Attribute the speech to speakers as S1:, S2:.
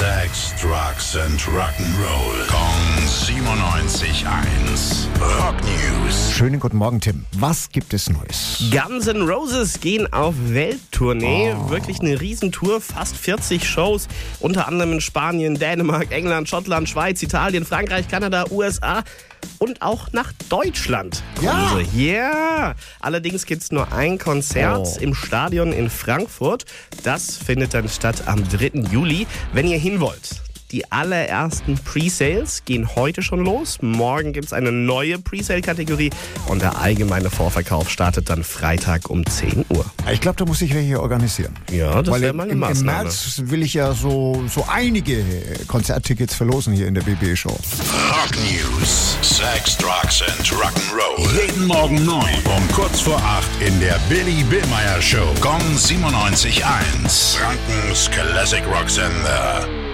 S1: Sex, Drugs and Rock'n'Roll. Kong 97.1. Rock News.
S2: Schönen guten Morgen, Tim. Was gibt es Neues?
S3: Guns N' Roses gehen auf Welttournee.
S2: Oh.
S3: Wirklich eine Riesentour, fast 40 Shows. Unter anderem in Spanien, Dänemark, England, Schottland, Schweiz, Italien, Frankreich, Kanada, USA und auch nach Deutschland.
S2: Ja.
S3: Ja. Allerdings gibt es nur ein Konzert
S2: Oh.
S3: im Stadion in Frankfurt. Das findet dann statt am 3. Juli. Wenn ihr hin wollt. Die allerersten Pre-Sales gehen heute schon los. Morgen gibt es eine neue Pre-Sale-Kategorie und der allgemeine Vorverkauf startet dann Freitag um 10 Uhr.
S2: Ich glaube, da muss ich welche organisieren.
S3: Ja, das
S2: Weil
S3: wäre
S2: im,
S3: mal eine
S2: im, im
S3: Maßnahme.
S2: März will ich ja so, so einige Konzerttickets verlosen hier in der BB-Show.
S1: Rock News. Sex, Drugs and Rock'n'Roll. Jeden Morgen 9 um kurz vor 8 in der Billy Billmeyer Show. Gong 97.1. Frankens Classic Rock Sender.